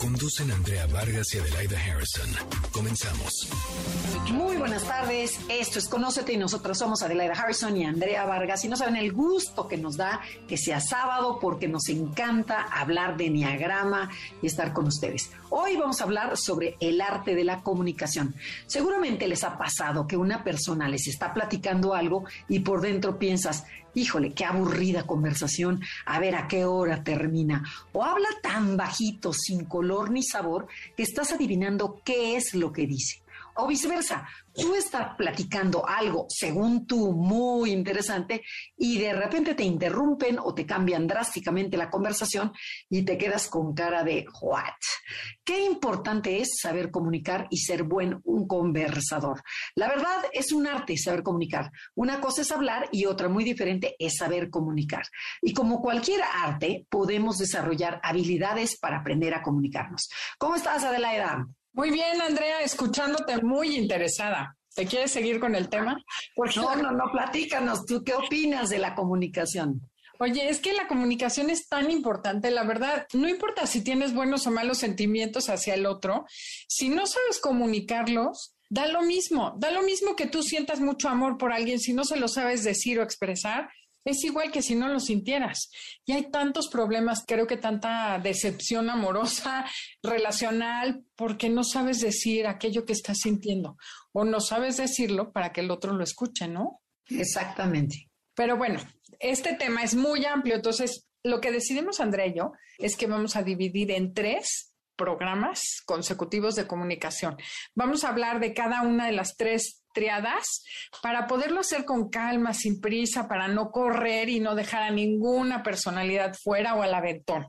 Conducen Andrea Vargas y Adelaida Harrison. Comenzamos. Muy buenas tardes. Esto es Conócete y nosotros somos Adelaida Harrison y Andrea Vargas. Y no saben el gusto que nos da que sea sábado porque nos encanta hablar de Enneagrama y estar con ustedes. Hoy vamos a hablar sobre el arte de la comunicación. Seguramente les ha pasado que una persona les está platicando algo y por dentro piensas, híjole, qué aburrida conversación, a ver a qué hora termina. O habla tan bajito, sin color ni sabor, que estás adivinando qué es lo que dice. O viceversa, tú estás platicando algo, según tú, muy interesante, y de repente te interrumpen o te cambian drásticamente la conversación y te quedas con cara de what. Qué importante es saber comunicar y ser buen un conversador. La verdad es un arte saber comunicar. Una cosa es hablar y otra muy diferente es saber comunicar. Y como cualquier arte, podemos desarrollar habilidades para aprender a comunicarnos. ¿Cómo estás, Adelaida? Muy bien, Andrea, escuchándote muy interesada. ¿Te quieres seguir con el tema? Por favor, no, no, platícanos, ¿tú qué opinas de la comunicación? Oye, es que la comunicación es tan importante, la verdad, no importa si tienes buenos o malos sentimientos hacia el otro, si no sabes comunicarlos, da lo mismo, da lo mismo que tú sientas mucho amor por alguien, si no se lo sabes decir o expresar, es igual que si no lo sintieras. Y hay tantos problemas, creo que tanta decepción amorosa, relacional, porque no sabes decir aquello que estás sintiendo o no sabes decirlo para que el otro lo escuche, ¿no? Exactamente. Pero bueno, este tema es muy amplio, entonces lo que decidimos Andrea y yo es que vamos a dividir en tres programas consecutivos de comunicación. Vamos a hablar de cada una de las tres triadas para poderlo hacer con calma, sin prisa, para no correr y no dejar a ninguna personalidad fuera o al aventón.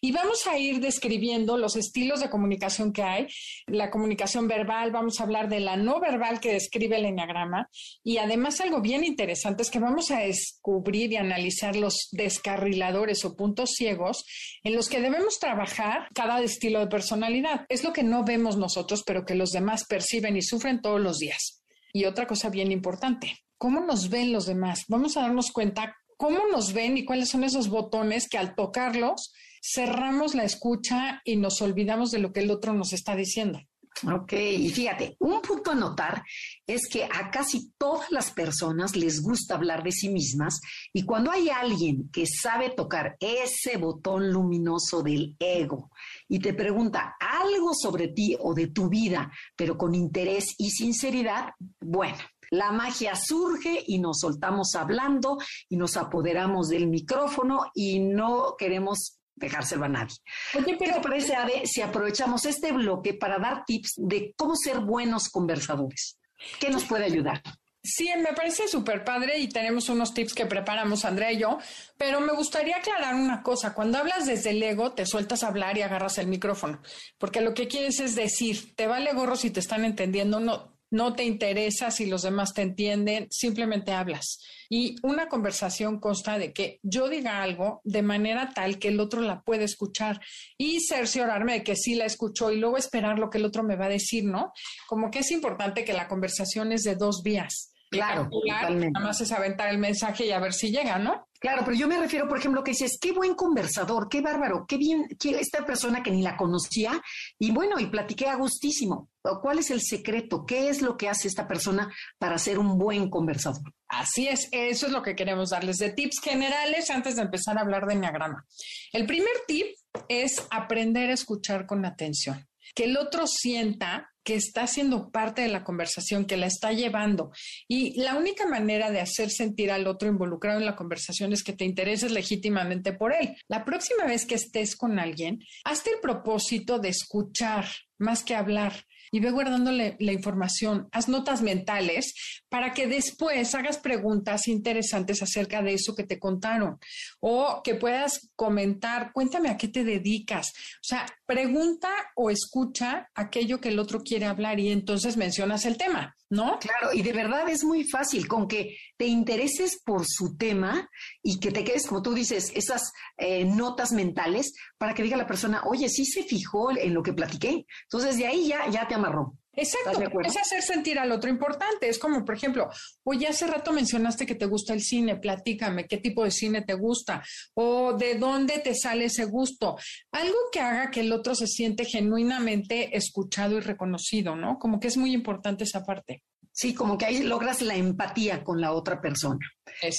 Y vamos a ir describiendo los estilos de comunicación que hay, la comunicación verbal, vamos a hablar de la no verbal que describe el enneagrama y además algo bien interesante es que vamos a descubrir y analizar los descarriladores o puntos ciegos en los que debemos trabajar cada estilo de personalidad. Es lo que no vemos nosotros, pero que los demás perciben y sufren todos los días. Y otra cosa bien importante, ¿cómo nos ven los demás? Vamos a darnos cuenta cómo nos ven y cuáles son esos botones que al tocarlos cerramos la escucha y nos olvidamos de lo que el otro nos está diciendo. Ok, y fíjate, un punto a notar es que a casi todas las personas les gusta hablar de sí mismas y cuando hay alguien que sabe tocar ese botón luminoso del ego y te pregunta algo sobre ti o de tu vida, pero con interés y sinceridad, bueno, la magia surge y nos soltamos hablando y nos apoderamos del micrófono y no queremos dejárselo a nadie. Oye, ¿Qué te parece, Ade, si aprovechamos este bloque para dar tips de cómo ser buenos conversadores? ¿Qué nos puede ayudar? Sí, me parece súper padre y tenemos unos tips que preparamos Andrea y yo, pero me gustaría aclarar una cosa. Cuando hablas desde el ego, te sueltas a hablar y agarras el micrófono, porque lo que quieres es decir, te vale gorro si te están entendiendo, no, no te interesa si los demás te entienden, simplemente hablas. Y una conversación consta de que yo diga algo de manera tal que el otro la puede escuchar y cerciorarme de que sí la escuchó y luego esperar lo que el otro me va a decir, ¿no? Como que es importante que la conversación es de dos vías. Claro, totalmente. Nada más es aventar el mensaje y a ver si llega, ¿no? Claro, pero yo me refiero, por ejemplo, que dices, qué buen conversador, qué bárbaro, qué bien, qué, esta persona que ni la conocía, y bueno, y platiqué a gustísimo. ¿Cuál es el secreto? ¿Qué es lo que hace esta persona para ser un buen conversador? Así es, eso es lo que queremos darles de tips generales antes de empezar a hablar de enneagrama. El primer tip es aprender a escuchar con atención. Que el otro sienta que está siendo parte de la conversación, que la está llevando. Y la única manera de hacer sentir al otro involucrado en la conversación es que te intereses legítimamente por él. La próxima vez que estés con alguien, hazte el propósito de escuchar más que hablar y ve guardándole la información, haz notas mentales para que después hagas preguntas interesantes acerca de eso que te contaron o que puedas comentar, cuéntame a qué te dedicas. O sea, pregunta o escucha aquello que el otro quiere hablar y entonces mencionas el tema, ¿no? Claro, y de verdad es muy fácil con que te intereses por su tema y que te quedes, como tú dices, esas eh, notas mentales para que diga la persona, oye, sí se fijó en lo que platiqué. Entonces de ahí ya, ya te amarró. Exacto, es hacer sentir al otro importante. Es como, por ejemplo, oye, hace rato mencionaste que te gusta el cine, platícame qué tipo de cine te gusta o de dónde te sale ese gusto. Algo que haga que el otro se siente genuinamente escuchado y reconocido, ¿no? Como que es muy importante esa parte. Sí, como que ahí logras la empatía con la otra persona.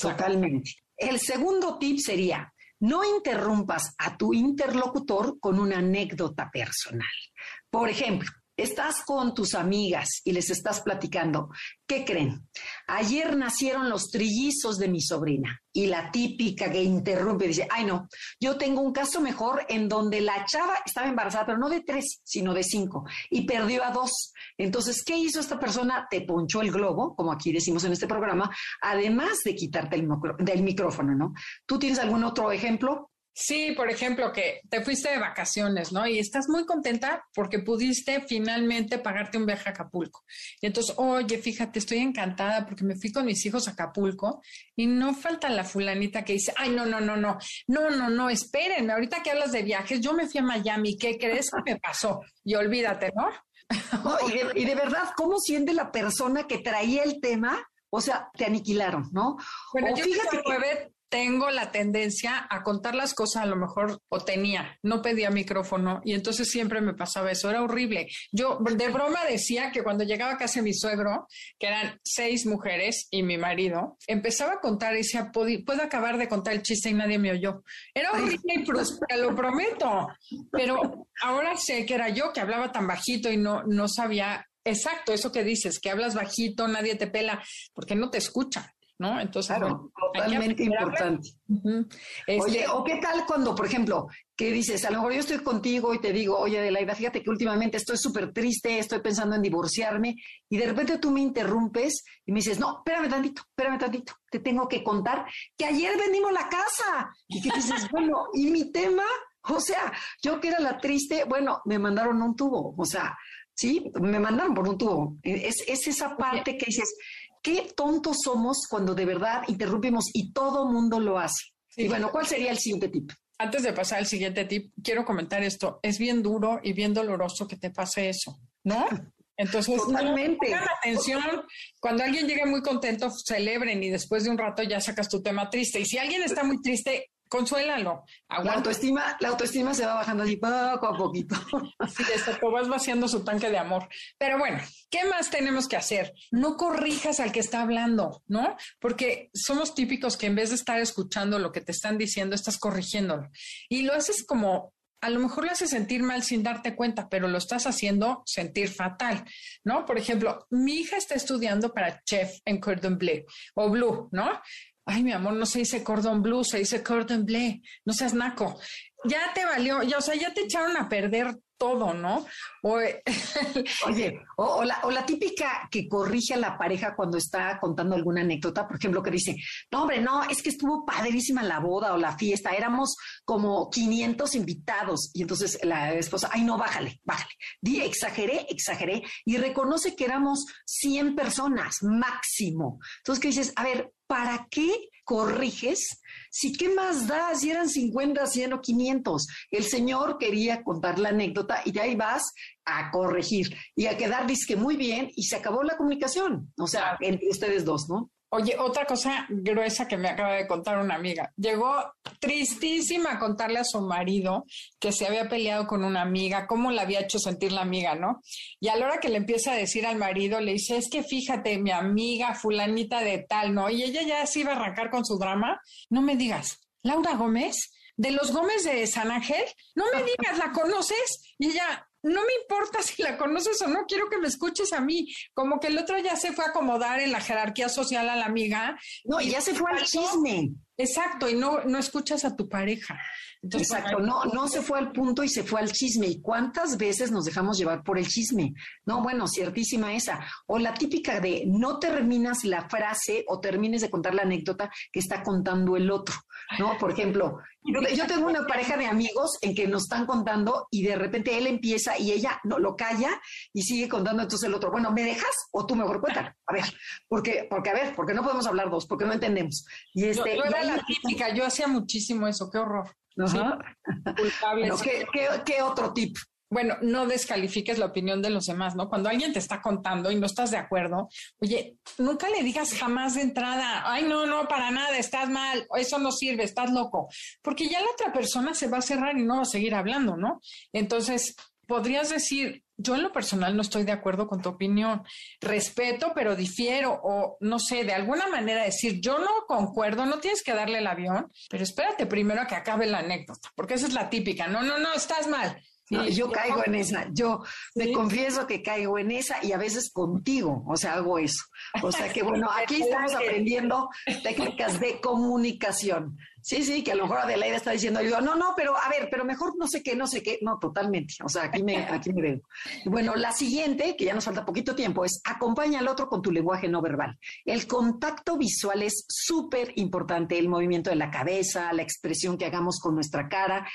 Totalmente. El segundo tip sería, no interrumpas a tu interlocutor con una anécdota personal. Por ejemplo, estás con tus amigas y les estás platicando, ¿qué creen? Ayer nacieron los trillizos de mi sobrina y la típica que interrumpe dice, ay no, yo tengo un caso mejor en donde la chava estaba embarazada, pero no de tres, sino de cinco, y perdió a dos. Entonces, ¿qué hizo esta persona? Te ponchó el globo, como aquí decimos en este programa, además de quitarte el del micrófono, ¿no? ¿Tú tienes algún otro ejemplo? Sí, por ejemplo, que te fuiste de vacaciones, ¿no? Y estás muy contenta porque pudiste finalmente pagarte un viaje a Acapulco. Y entonces, oye, fíjate, estoy encantada porque me fui con mis hijos a Acapulco y no falta la fulanita que dice, ay, no, no, no, no, no, no, no, espérenme, ahorita que hablas de viajes, yo me fui a Miami, ¿qué crees que me pasó? Y olvídate, ¿no? y, de, verdad, ¿cómo siente la persona que traía el tema? O sea, te aniquilaron, ¿no? Bueno, yo fíjate que tengo la tendencia a contar las cosas a lo mejor o tenía, no pedía micrófono y entonces siempre me pasaba eso, era horrible. Yo de broma decía que cuando llegaba a casa mi suegro, que eran seis mujeres y mi marido, empezaba a contar y decía, puedo acabar de contar el chiste y nadie me oyó. Era horrible y frustrante, lo prometo, pero ahora sé que era yo que hablaba tan bajito y no, no sabía Exacto, eso que dices, que hablas bajito, nadie te pela, porque no te escucha. ¿No? Entonces, totalmente importante. Oye, este o qué tal cuando, por ejemplo, que dices, a lo mejor yo estoy contigo y te digo, oye, Adelaida, fíjate que últimamente estoy súper triste, estoy pensando en divorciarme, y de repente tú me interrumpes y me dices, no, espérame tantito, espérame tantito, te tengo que contar que ayer vendimos la casa. Y que dices, bueno, ¿y mi tema? O sea, yo que era la triste, bueno, me mandaron un tubo, o sea, sí, me mandaron por un tubo. Es, es esa parte que dices, qué tontos somos cuando de verdad interrumpimos y todo mundo lo hace. Y bueno, ¿cuál sería el siguiente tip? Antes de pasar al siguiente tip, quiero comentar esto. Es bien duro y bien doloroso que te pase eso, ¿no? Entonces, Totalmente. atención. Cuando alguien llega muy contento, celebren y después de un rato ya sacas tu tema triste. Y si alguien está muy triste, consuélalo. La autoestima, la autoestima se va bajando así poco a poquito. Sí, esto vas vaciando su tanque de amor. Pero bueno, ¿qué más tenemos que hacer? No corrijas al que está hablando, ¿no? Porque somos típicos que en vez de estar escuchando lo que te están diciendo, estás corrigiéndolo. Y lo haces como a lo mejor lo haces sentir mal sin darte cuenta, pero lo estás haciendo sentir fatal, ¿no? Por ejemplo, mi hija está estudiando para chef en cordon bleu o blue, ¿no? Ay, mi amor, no se dice cordon bleu, se dice cordon bleu, no seas naco. Ya te valió, ya, o sea, ya te echaron a perder todo, ¿no? Oye, o, la, típica que corrige a la pareja cuando está contando alguna anécdota, por ejemplo, que dice, no, hombre, no, es que estuvo padrísima la boda o la fiesta, éramos como 500 invitados. Y entonces la esposa, ay, no, bájale, bájale. Di, exageré, exageré, y reconoce que éramos 100 personas máximo. Entonces, ¿qué dices? A ver, ¿para qué corriges? Si qué más da, si eran 50, 100 o 500. El señor quería contar la anécdota y de ahí vas a corregir y a quedar disque muy bien y se acabó la comunicación. O sea, entre ustedes dos, ¿no? Oye, otra cosa gruesa que me acaba de contar una amiga. Llegó tristísima a contarle a su marido que se había peleado con una amiga, cómo la había hecho sentir la amiga, ¿no? Y a la hora que le empieza a decir al marido, le dice, es que fíjate, mi amiga fulanita de tal, ¿no? Y ella ya se iba a arrancar con su drama. No me digas, Laura Gómez, de los Gómez de San Ángel, no me digas, ¿la conoces? Y ella, no me importa si la conoces o no, quiero que me escuches a mí. Como que el otro ya se fue a acomodar en la jerarquía social a la amiga. No, y ya se fue al chisme. Exacto, y no, no escuchas a tu pareja. Exacto, no, no se fue al punto y se fue al chisme. ¿Y cuántas veces nos dejamos llevar por el chisme? No, bueno, ciertísima esa. O la típica de no terminas la frase o termines de contar la anécdota que está contando el otro, ¿no? Por ejemplo, Yo tengo una pareja de amigos en que nos están contando y de repente él empieza y ella no lo calla y sigue contando entonces el otro, bueno, ¿me dejas o tú mejor cuéntalo? A ver, porque, porque a ver, porque no podemos hablar dos, porque no entendemos. Y este, yo, era la típica, yo hacía muchísimo eso, qué horror. Qué otro tip? bueno, no descalifiques la opinión de los demás, ¿no? Cuando alguien te está contando y no estás de acuerdo, oye, nunca le digas jamás de entrada, ay, no, no, para nada, estás mal, eso no sirve, estás loco, porque ya la otra persona se va a cerrar y no va a seguir hablando, ¿no? Entonces, podrías decir, yo en lo personal no estoy de acuerdo con tu opinión, respeto, pero difiero, o no sé, de alguna manera decir, yo no concuerdo, no tienes que darle el avión, pero espérate primero a que acabe la anécdota, porque esa es la típica, no, no, no, estás mal yo caigo en esa, yo me confieso que caigo en esa y a veces contigo, o sea, hago eso. O sea que bueno, aquí estamos aprendiendo técnicas de comunicación. Sí, sí, que a lo mejor Adelaida está diciendo, yo, no, no, pero a ver, pero mejor no sé qué, no sé qué. No, totalmente. O sea, aquí me, aquí me veo. Bueno, la siguiente, que ya nos falta poquito tiempo, es acompaña al otro con tu lenguaje no verbal. El contacto visual es súper importante. El movimiento de la cabeza, la expresión que hagamos con nuestra cara,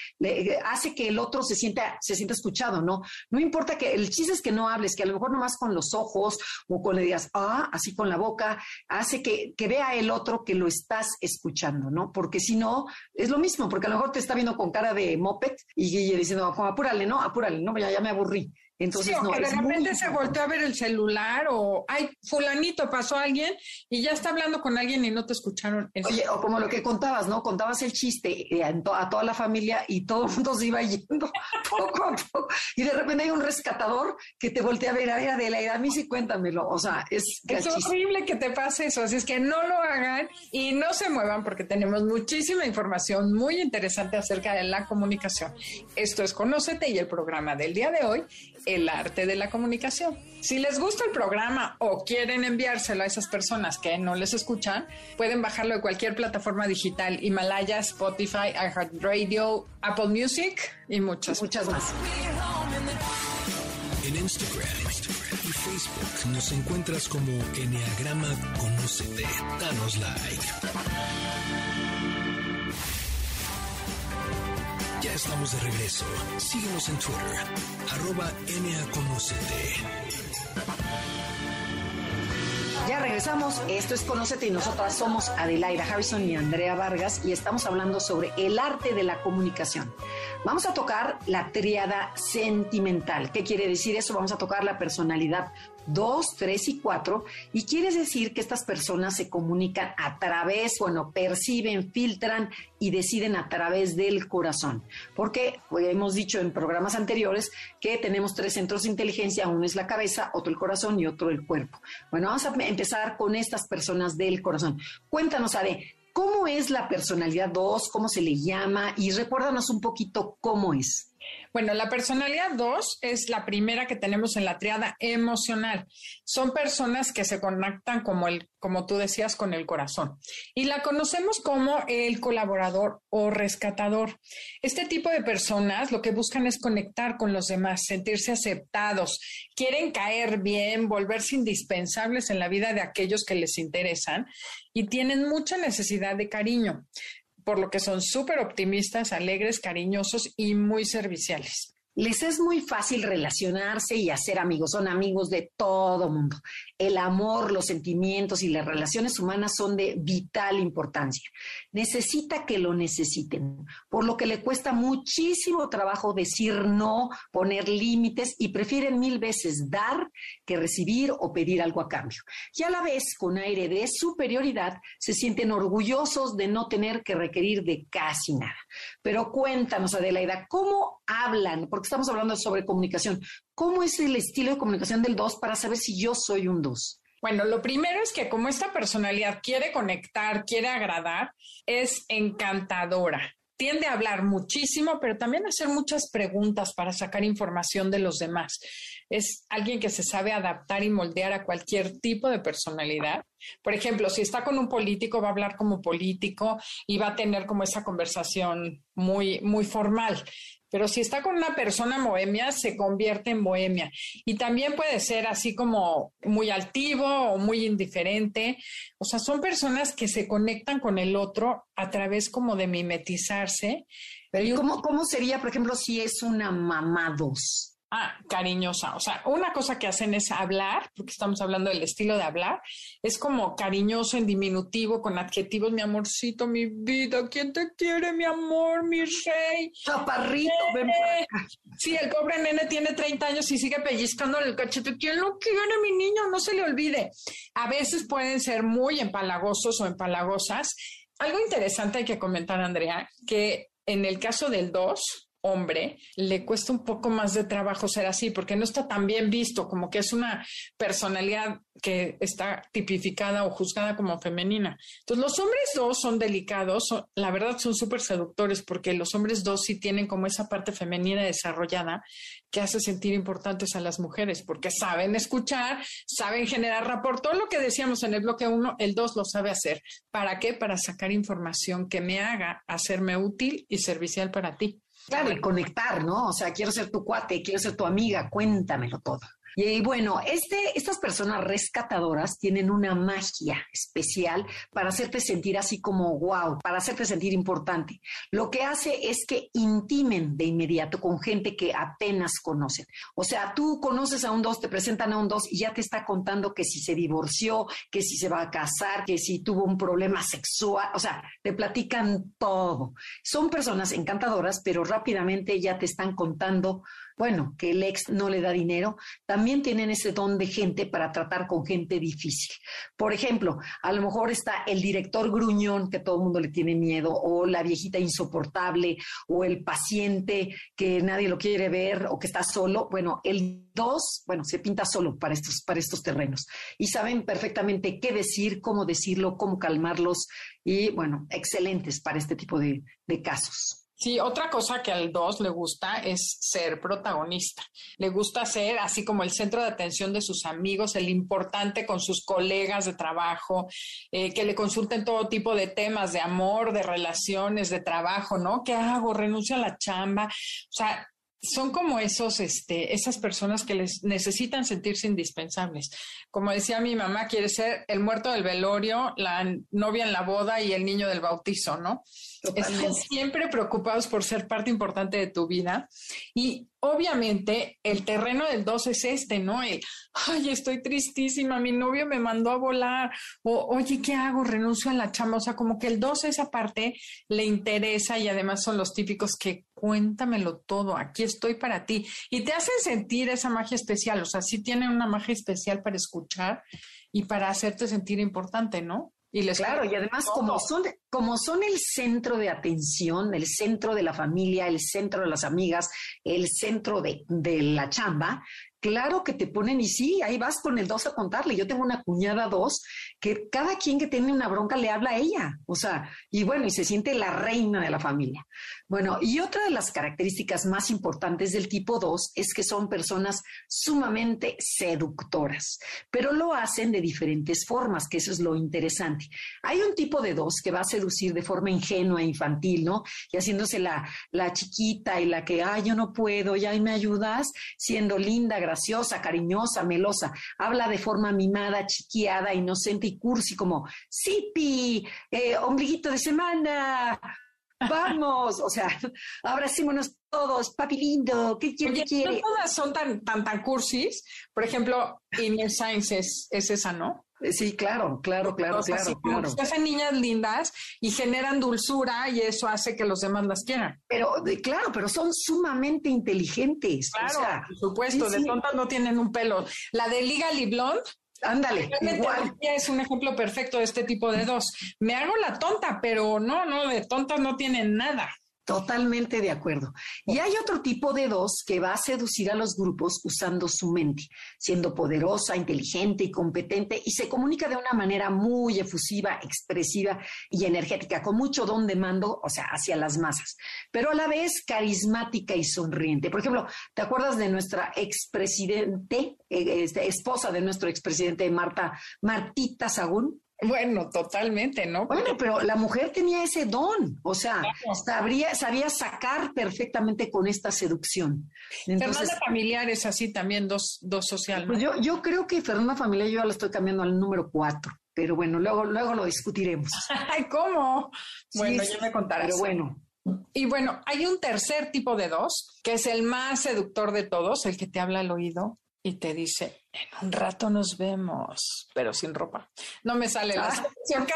hace que el otro se sienta, se sienta escuchado, ¿no? No importa que, el chiste es que no hables, que a lo mejor nomás con los ojos o con le digas, ah, así con la boca, hace que, que vea el otro que lo estás escuchando, ¿no? Porque si no, es lo mismo, porque a lo mejor te está viendo con cara de moped y, diciendo, apúrale, ¿no? Apúrale, no, ya, ya me aburrí. Entonces, no, que de repente se volteó a ver el celular o, ay, fulanito, pasó alguien y ya está hablando con alguien y no te escucharon. Oye, o como lo que contabas, ¿no? Contabas el chiste eh, a, toda la familia y todo el mundo se iba yendo poco a poco. Y de repente hay un rescatador que te voltea a ver, a ver, Adela, a mí sí cuéntamelo. O sea, es... Es horrible que te pase eso, así es que no lo hagan y no se muevan porque tenemos muchísima información muy interesante acerca de la comunicación. Esto es Conócete y el programa del día de hoy el arte de la comunicación. Si les gusta el programa o quieren enviárselo a esas personas que no les escuchan, pueden bajarlo de cualquier plataforma digital, Himalaya, Spotify, iHeartRadio, Apple Music y muchas, muchas más. En Instagram, y Facebook nos encuentras como Enneagrama Conocete. Danos like. Ya estamos de regreso. Síguenos en Twitter, arroba NAConocete. Ya regresamos. Esto es Conocete y nosotras somos Adelaida Harrison y Andrea Vargas y estamos hablando sobre el arte de la comunicación. Vamos a tocar la triada sentimental. ¿Qué quiere decir eso? Vamos a tocar la personalidad 2, 3 y 4 y quiere decir que estas personas se comunican a través, bueno, perciben, filtran y deciden a través del corazón. Porque pues, hemos dicho en programas anteriores que tenemos tres centros de inteligencia, uno es la cabeza, otro el corazón y otro el cuerpo. Bueno, vamos a empezar con estas personas del corazón. Cuéntanos, Ade, ¿Cómo es la personalidad 2? ¿Cómo se le llama? Y recuérdanos un poquito cómo es. Bueno, la personalidad 2 es la primera que tenemos en la triada emocional. Son personas que se conectan como el, como tú decías, con el corazón. Y la conocemos como el colaborador o rescatador. Este tipo de personas lo que buscan es conectar con los demás, sentirse aceptados, quieren caer bien, volverse indispensables en la vida de aquellos que les interesan y tienen mucha necesidad de cariño por lo que son súper optimistas, alegres, cariñosos y muy serviciales les es muy fácil relacionarse y hacer amigos, son amigos de todo mundo. El amor, los sentimientos y las relaciones humanas son de vital importancia. Necesita que lo necesiten, por lo que le cuesta muchísimo trabajo decir no, poner límites y prefieren mil veces dar que recibir o pedir algo a cambio. Y a la vez, con aire de superioridad, se sienten orgullosos de no tener que requerir de casi nada. Pero cuéntanos, Adelaida, ¿cómo hablan? Porque estamos hablando sobre comunicación. ¿Cómo es el estilo de comunicación del 2 para saber si yo soy un 2? Bueno, lo primero es que como esta personalidad quiere conectar, quiere agradar, es encantadora. Tiende a hablar muchísimo, pero también a hacer muchas preguntas para sacar información de los demás. Es alguien que se sabe adaptar y moldear a cualquier tipo de personalidad Por ejemplo, si está con un político, va a hablar como político y va a tener como esa conversación muy, muy formal. Pero si está con una persona bohemia, se convierte en bohemia. Y también puede ser así como muy altivo o muy indiferente. O sea, son personas que se conectan con el otro a través como de mimetizarse. Pero ¿cómo, ¿Cómo sería, por ejemplo, si es una mamá dos? Ah, cariñosa. O sea, una cosa que hacen es hablar, porque estamos hablando del estilo de hablar, es como cariñoso en diminutivo, con adjetivos, mi amorcito, mi vida, ¿quién te quiere, mi amor, mi rey? Chaparrito, ven Sí, el pobre nene tiene 30 años y sigue pellizcando el cachete. ¿Quién lo quiere, mi niño? No se le olvide. A veces pueden ser muy empalagosos o empalagosas. Algo interesante hay que comentar, Andrea, que en el caso del 2, hombre, le cuesta un poco más de trabajo ser así, porque no está tan bien visto, como que es una personalidad que está tipificada o juzgada como femenina. Entonces, los hombres dos son delicados, la verdad son súper seductores, porque los hombres dos sí tienen como esa parte femenina desarrollada que hace sentir importantes a las mujeres, porque saben escuchar, saben generar rapport, todo lo que decíamos en el bloque uno, el dos lo sabe hacer. ¿Para qué? Para sacar información que me haga hacerme útil y servicial para ti. Claro, y conectar, ¿no? O sea, quiero ser tu cuate, quiero ser tu amiga, cuéntamelo todo. Y bueno, este, estas personas rescatadoras tienen una magia especial para hacerte sentir así como wow, para hacerte sentir importante. Lo que hace es que intimen de inmediato con gente que apenas conocen. O sea, tú conoces a un dos, te presentan a un dos y ya te está contando que si se divorció, que si se va a casar, que si tuvo un problema sexual, o sea, te platican todo. Son personas encantadoras, pero rápidamente ya te están contando bueno, que el ex no le da dinero, también tienen ese don de gente para tratar con gente difícil. Por ejemplo, a lo mejor está el director gruñón que todo el mundo le tiene miedo, o la viejita insoportable, o el paciente que nadie lo quiere ver o que está solo. Bueno, el dos, bueno, se pinta solo para estos, para estos terrenos y saben perfectamente qué decir, cómo decirlo, cómo calmarlos y, bueno, excelentes para este tipo de, de casos. Sí, otra cosa que al dos le gusta es ser protagonista. Le gusta ser así como el centro de atención de sus amigos, el importante con sus colegas de trabajo, eh, que le consulten todo tipo de temas de amor, de relaciones, de trabajo, ¿no? ¿Qué hago? Renuncio a la chamba. O sea, son como esos, este, esas personas que les necesitan sentirse indispensables. Como decía mi mamá, quiere ser el muerto del velorio, la novia en la boda y el niño del bautizo, ¿no? Están siempre preocupados por ser parte importante de tu vida. Y obviamente el terreno del 2 es este, ¿no? El, ay, estoy tristísima, mi novio me mandó a volar, o oye, ¿qué hago? Renuncio a la chamba. O sea, como que el 2 esa parte le interesa y además son los típicos que cuéntamelo todo, aquí estoy para ti. Y te hacen sentir esa magia especial, o sea, sí tienen una magia especial para escuchar y para hacerte sentir importante, ¿no? Y les claro, y además como son, como son el centro de atención, el centro de la familia, el centro de las amigas, el centro de, de la chamba, claro que te ponen y sí, ahí vas con el dos a contarle. Yo tengo una cuñada dos que cada quien que tiene una bronca le habla a ella, o sea, y bueno, y se siente la reina de la familia. Bueno, y otra de las características más importantes del tipo 2 es que son personas sumamente seductoras, pero lo hacen de diferentes formas, que eso es lo interesante. Hay un tipo de dos que va a seducir de forma ingenua infantil, ¿no? Y haciéndose la, la chiquita y la que, ay, yo no puedo, ya me ayudas, siendo linda, graciosa, cariñosa, melosa. Habla de forma mimada, chiquiada, inocente y cursi, como, sipi, eh, ombliguito de semana, Vamos, o sea, abracémonos todos, papi lindo, ¿qué quiere? quiere? No todas son tan, tan, tan cursis. Por ejemplo, Science es, es esa, ¿no? Eh, sí, claro, claro, claro, claro, claro. Se hacen niñas lindas y generan dulzura y eso hace que los demás las quieran. Pero, claro, pero son sumamente inteligentes. Claro, por supuesto, de tontas no tienen un pelo. La de Liga Blonde Ándale, igual. Es un ejemplo perfecto de este tipo de dos. Me hago la tonta, pero no, no, de tontas no tienen nada. Totalmente de acuerdo. Y hay otro tipo de dos que va a seducir a los grupos usando su mente, siendo poderosa, inteligente y competente y se comunica de una manera muy efusiva, expresiva y energética, con mucho don de mando, o sea, hacia las masas, pero a la vez carismática y sonriente. Por ejemplo, ¿te acuerdas de nuestra expresidente, eh, este, esposa de nuestro expresidente Marta, Martita Sagún? Bueno, totalmente, ¿no? Bueno, pero la mujer tenía ese don, o sea, sabría, sabía sacar perfectamente con esta seducción. Fernanda Familiar es así también, dos, dos social. Pues yo, yo creo que Fernanda Familiar yo ya la estoy cambiando al número cuatro, pero bueno, luego, luego lo discutiremos. Ay, ¿cómo? Bueno, ya me contarás. Pero bueno. Y bueno, hay un tercer tipo de dos, que es el más seductor de todos, el que te habla al oído y te dice, en un rato nos vemos, pero sin ropa. No me sale la expresión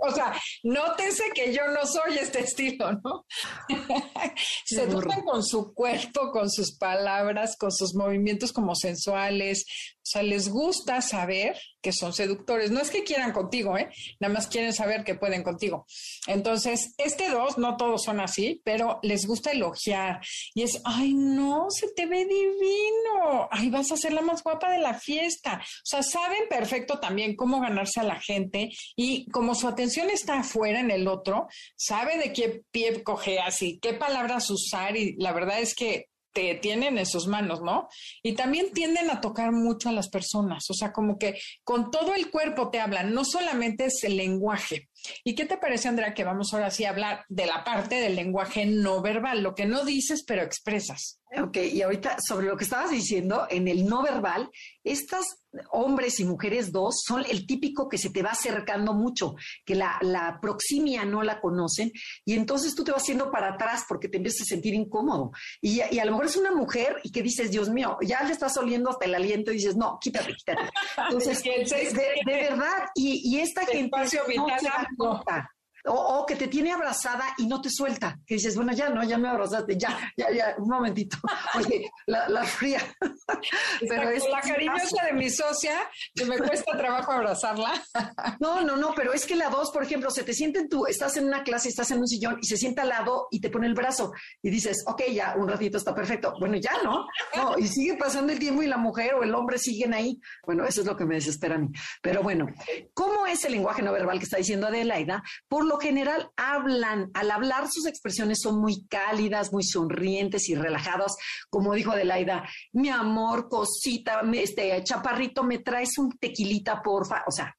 o sea, nótese que yo no soy este estilo, ¿no? Se duermen con su cuerpo, con sus palabras, con sus movimientos como sensuales. O sea, les gusta saber que son seductores. No es que quieran contigo, ¿eh? Nada más quieren saber que pueden contigo. Entonces, este dos, no todos son así, pero les gusta elogiar. Y es, ay, no, se te ve divino. Ay, vas a ser la más guapa de la fiesta. O sea, saben perfecto también cómo ganarse a la gente y como su atención está afuera en el otro, sabe de qué pie cojeas y qué palabras usar y la verdad es que te tienen en sus manos, ¿no? Y también tienden a tocar mucho a las personas, o sea, como que con todo el cuerpo te hablan, no solamente es el lenguaje. ¿Y qué te parece, Andrea, que vamos ahora sí a hablar de la parte del lenguaje no verbal, lo que no dices pero expresas? Ok, y ahorita sobre lo que estabas diciendo, en el no verbal, estas hombres y mujeres dos son el típico que se te va acercando mucho, que la, la proximia no la conocen y entonces tú te vas haciendo para atrás porque te empiezas a sentir incómodo. Y, y a lo mejor es una mujer y que dices, Dios mío, ya le estás oliendo hasta el aliento y dices, no, quítate, quítate. Entonces, de, verdad, y, y esta gente no se da cuenta. O, que te tiene abrazada y no te suelta, que dices, bueno, ya no, ya me abrazaste, ya, ya, ya, un momentito. Oye, la, fría. pero es la cariñosa de mi socia, que me cuesta trabajo abrazarla. no, no, no, pero es que la dos, por ejemplo, se te siente en tu, estás en una clase, estás en un sillón y se sienta al lado y te pone el brazo y dices, ok, ya, un ratito está perfecto. Bueno, ya, ¿no? No, y sigue pasando el tiempo y la mujer o el hombre siguen ahí. Bueno, eso es lo que me desespera a mí. Pero bueno, ¿cómo es el lenguaje no verbal que está diciendo Adelaida? Por lo general hablan, al hablar sus expresiones son muy cálidas, muy sonrientes y relajadas, como dijo Adelaida, mi amor, cosita, este chaparrito, me traes un tequilita, porfa, o sea,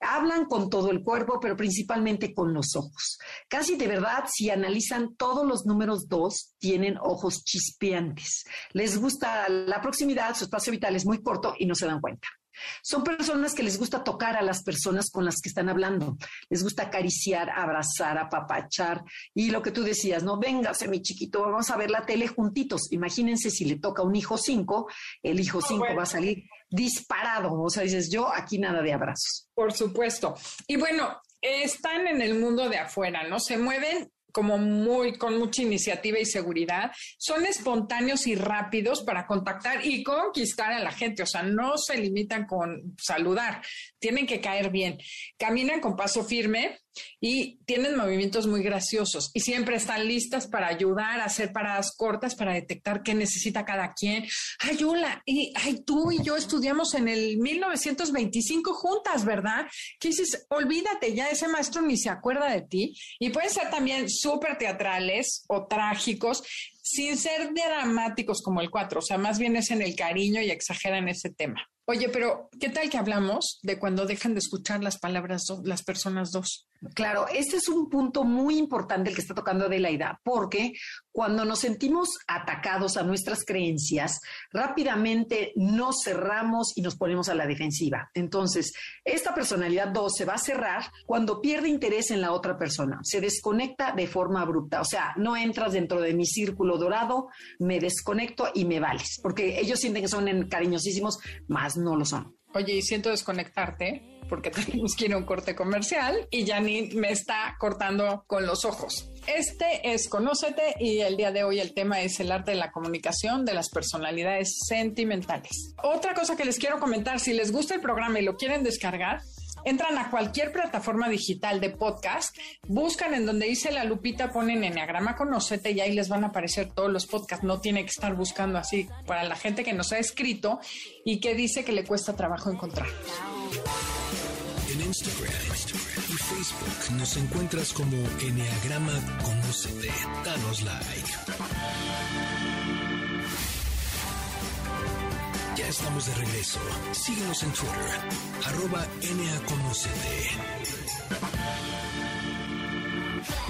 hablan con todo el cuerpo, pero principalmente con los ojos. Casi de verdad, si analizan todos los números dos, tienen ojos chispeantes. Les gusta la proximidad, su espacio vital es muy corto y no se dan cuenta. Son personas que les gusta tocar a las personas con las que están hablando. Les gusta acariciar, abrazar, apapachar. Y lo que tú decías, no, véngase mi chiquito, vamos a ver la tele juntitos. Imagínense si le toca un hijo cinco, el hijo cinco va a salir disparado. O sea, dices, yo aquí nada de abrazos. Por supuesto. Y bueno, están en el mundo de afuera, ¿no? Se mueven como muy, con mucha iniciativa y seguridad, son espontáneos y rápidos para contactar y conquistar a la gente. O sea, no se limitan con saludar, tienen que caer bien. Caminan con paso firme, y tienen movimientos muy graciosos y siempre están listas para ayudar a hacer paradas cortas para detectar qué necesita cada quien. Ay, hola, y ay, tú y yo estudiamos en el 1925 juntas, ¿verdad? ¿Qué dices? Olvídate, ya ese maestro ni se acuerda de ti. Y pueden ser también súper teatrales o trágicos sin ser dramáticos como el 4, o sea, más bien es en el cariño y exageran ese tema. Oye, pero ¿qué tal que hablamos de cuando dejan de escuchar las palabras las personas dos? Claro, este es un punto muy importante el que está tocando Adelaida, porque cuando nos sentimos atacados a nuestras creencias, rápidamente nos cerramos y nos ponemos a la defensiva. Entonces, esta personalidad 2 se va a cerrar cuando pierde interés en la otra persona, se desconecta de forma abrupta, o sea, no entras dentro de mi círculo dorado, me desconecto y me vales, porque ellos sienten que son cariñosísimos, más no lo son. Oye, y siento desconectarte porque tenemos que ir a un corte comercial y Janine me está cortando con los ojos. Este es Conócete y el día de hoy el tema es el arte de la comunicación de las personalidades sentimentales. Otra cosa que les quiero comentar, si les gusta el programa y lo quieren descargar, entran a cualquier plataforma digital de podcast, buscan en donde dice la lupita, ponen Enneagrama Conocete y ahí les van a aparecer todos los podcasts. No tiene que estar buscando así para la gente que nos ha escrito y que dice que le cuesta trabajo encontrar. En Instagram, y Facebook nos encuentras como Enneagrama Conocete. Danos like. Ya estamos de regreso. Síguenos en Twitter, arroba.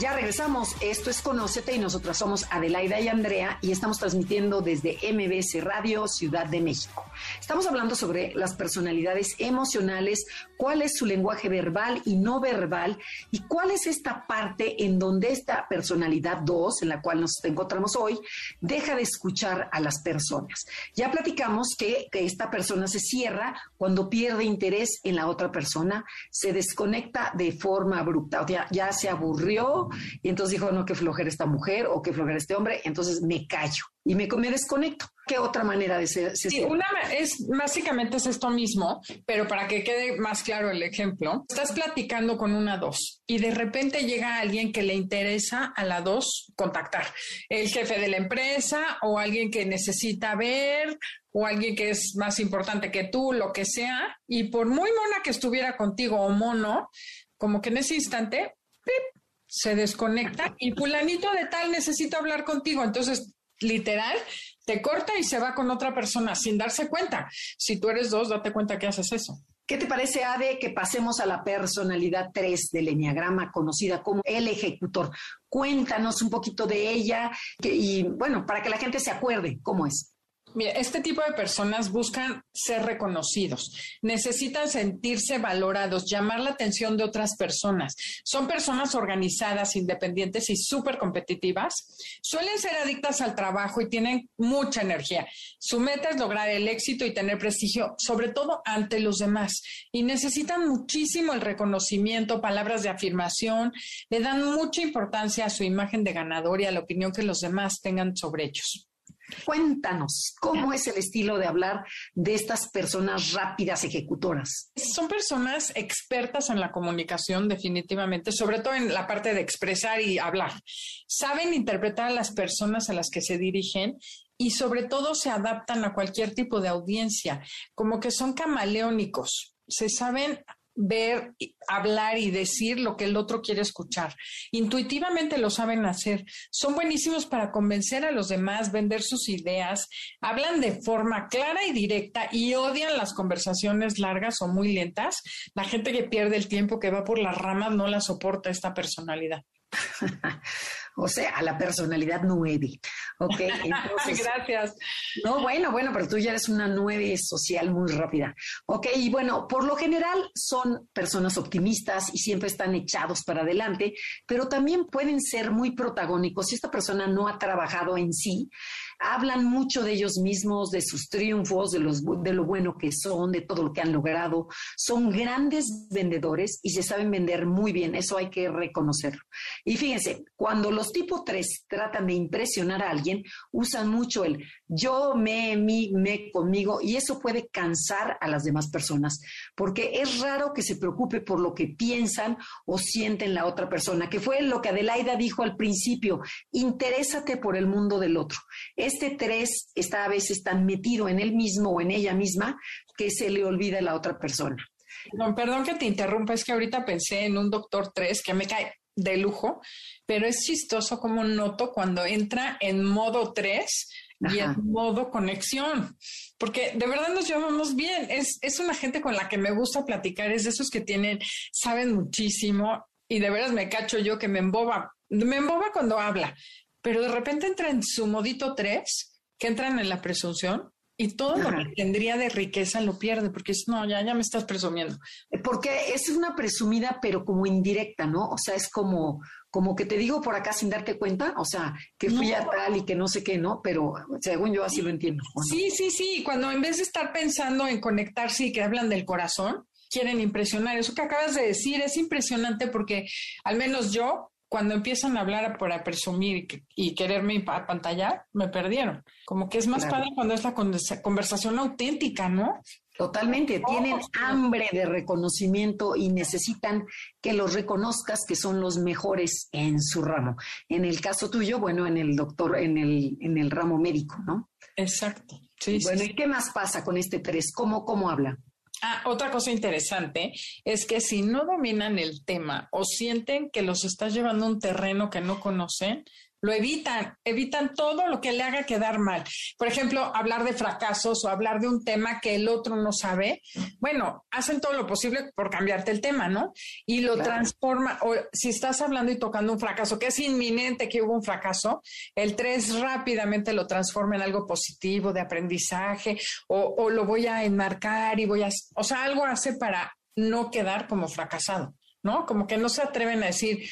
Ya regresamos. Esto es Conócete y nosotras somos Adelaida y Andrea y estamos transmitiendo desde MBS Radio Ciudad de México. Estamos hablando sobre las personalidades emocionales, cuál es su lenguaje verbal y no verbal y cuál es esta parte en donde esta personalidad 2, en la cual nos encontramos hoy, deja de escuchar a las personas. Ya platicamos que, esta persona se cierra cuando pierde interés en la otra persona, se desconecta de forma abrupta, o sea, ya se aburrió y entonces dijo, no, qué flojera esta mujer o qué flojera este hombre, entonces me callo y me, me desconecto. ¿Qué otra manera de ser? Sí, una es básicamente es esto mismo, pero para que quede más claro el ejemplo, estás platicando con una dos y de repente llega alguien que le interesa a la dos contactar, el jefe de la empresa o alguien que necesita ver o alguien que es más importante que tú, lo que sea, y por muy mona que estuviera contigo o mono, como que en ese instante, ¡pip! se desconecta y fulanito de tal necesita hablar contigo. Entonces, literal, te corta y se va con otra persona sin darse cuenta. Si tú eres dos, date cuenta que haces eso. ¿Qué te parece, Ade, que pasemos a la personalidad 3 del Enneagrama, conocida como el ejecutor? Cuéntanos un poquito de ella y, bueno, para que la gente se acuerde cómo es. Este tipo de personas buscan ser reconocidos, necesitan sentirse valorados, llamar la atención de otras personas. Son personas organizadas, independientes y súper competitivas. Suelen ser adictas al trabajo y tienen mucha energía. Su meta es lograr el éxito y tener prestigio, sobre todo ante los demás. Y necesitan muchísimo el reconocimiento, palabras de afirmación, le dan mucha importancia a su imagen de ganador y a la opinión que los demás tengan sobre ellos. Cuéntanos, ¿cómo es el estilo de hablar de estas personas rápidas ejecutoras? Son personas expertas en la comunicación, definitivamente, sobre todo en la parte de expresar y hablar. Saben interpretar a las personas a las que se dirigen y sobre todo se adaptan a cualquier tipo de audiencia, como que son camaleónicos. Se saben ver, hablar y decir lo que el otro quiere escuchar. Intuitivamente lo saben hacer. Son buenísimos para convencer a los demás, vender sus ideas. Hablan de forma clara y directa y odian las conversaciones largas o muy lentas. La gente que pierde el tiempo, que va por las ramas, no la soporta esta personalidad. o sea, a la personalidad nueve. Ok, entonces. Gracias. No, bueno, bueno, pero tú ya eres una nueve social muy rápida. Ok, y bueno, por lo general son personas optimistas y siempre están echados para adelante, pero también pueden ser muy protagónicos si esta persona no ha trabajado en sí hablan mucho de ellos mismos, de sus triunfos, de, los, de lo bueno que son, de todo lo que han logrado. Son grandes vendedores y se saben vender muy bien, eso hay que reconocerlo. Y fíjense, cuando los tipo 3 tratan de impresionar a alguien, usan mucho el yo, me, mi, me, conmigo, y eso puede cansar a las demás personas, porque es raro que se preocupe por lo que piensan o sienten la otra persona, que fue lo que Adelaida dijo al principio, interésate por el mundo del otro. Este 3 está a veces tan metido en él mismo o en ella misma que se le olvida la otra persona. No, perdón que te interrumpa, es que ahorita pensé en un doctor 3 que me cae de lujo, pero es chistoso como noto cuando entra en modo 3 y en modo conexión, porque de verdad nos llevamos bien. Es, es una gente con la que me gusta platicar, es de esos que tienen, saben muchísimo y de veras me cacho yo que me emboba, me emboba cuando habla, pero de repente entra en su modito 3, que entran en la presunción y todo lo que tendría de riqueza lo pierde, porque es, no, ya, ya me estás presumiendo. Porque es una presumida, pero como indirecta, ¿no? O sea, es como, como que te digo por acá sin darte cuenta, o sea, que fui a tal y que no sé qué, ¿no? Pero según yo así lo entiendo. Sí, sí, sí, cuando en vez de estar pensando en conectarse y que hablan del corazón, quieren impresionar. Eso que acabas de decir es impresionante porque al menos yo cuando empiezan a hablar para presumir y, quererme apantallar, me perdieron. Como que es más padre cuando es la conversación auténtica, ¿no? Totalmente, tienen hambre de reconocimiento y necesitan que los reconozcas que son los mejores en su ramo. En el caso tuyo, bueno, en el doctor, en el, en el ramo médico, ¿no? Exacto. bueno, ¿y qué más pasa con este tres? ¿Cómo, cómo habla? Ah, otra cosa interesante es que si no dominan el tema o sienten que los estás llevando un terreno que no conocen, lo evitan, evitan todo lo que le haga quedar mal. Por ejemplo, hablar de fracasos o hablar de un tema que el otro no sabe. Bueno, hacen todo lo posible por cambiarte el tema, ¿no? Y lo transforma, o si estás hablando y tocando un fracaso, que es inminente que hubo un fracaso, el 3 rápidamente lo transforma en algo positivo, de aprendizaje, o, o lo voy a enmarcar y voy a, o sea, algo hace para no quedar como fracasado. ¿no? Como que no se atreven a decir,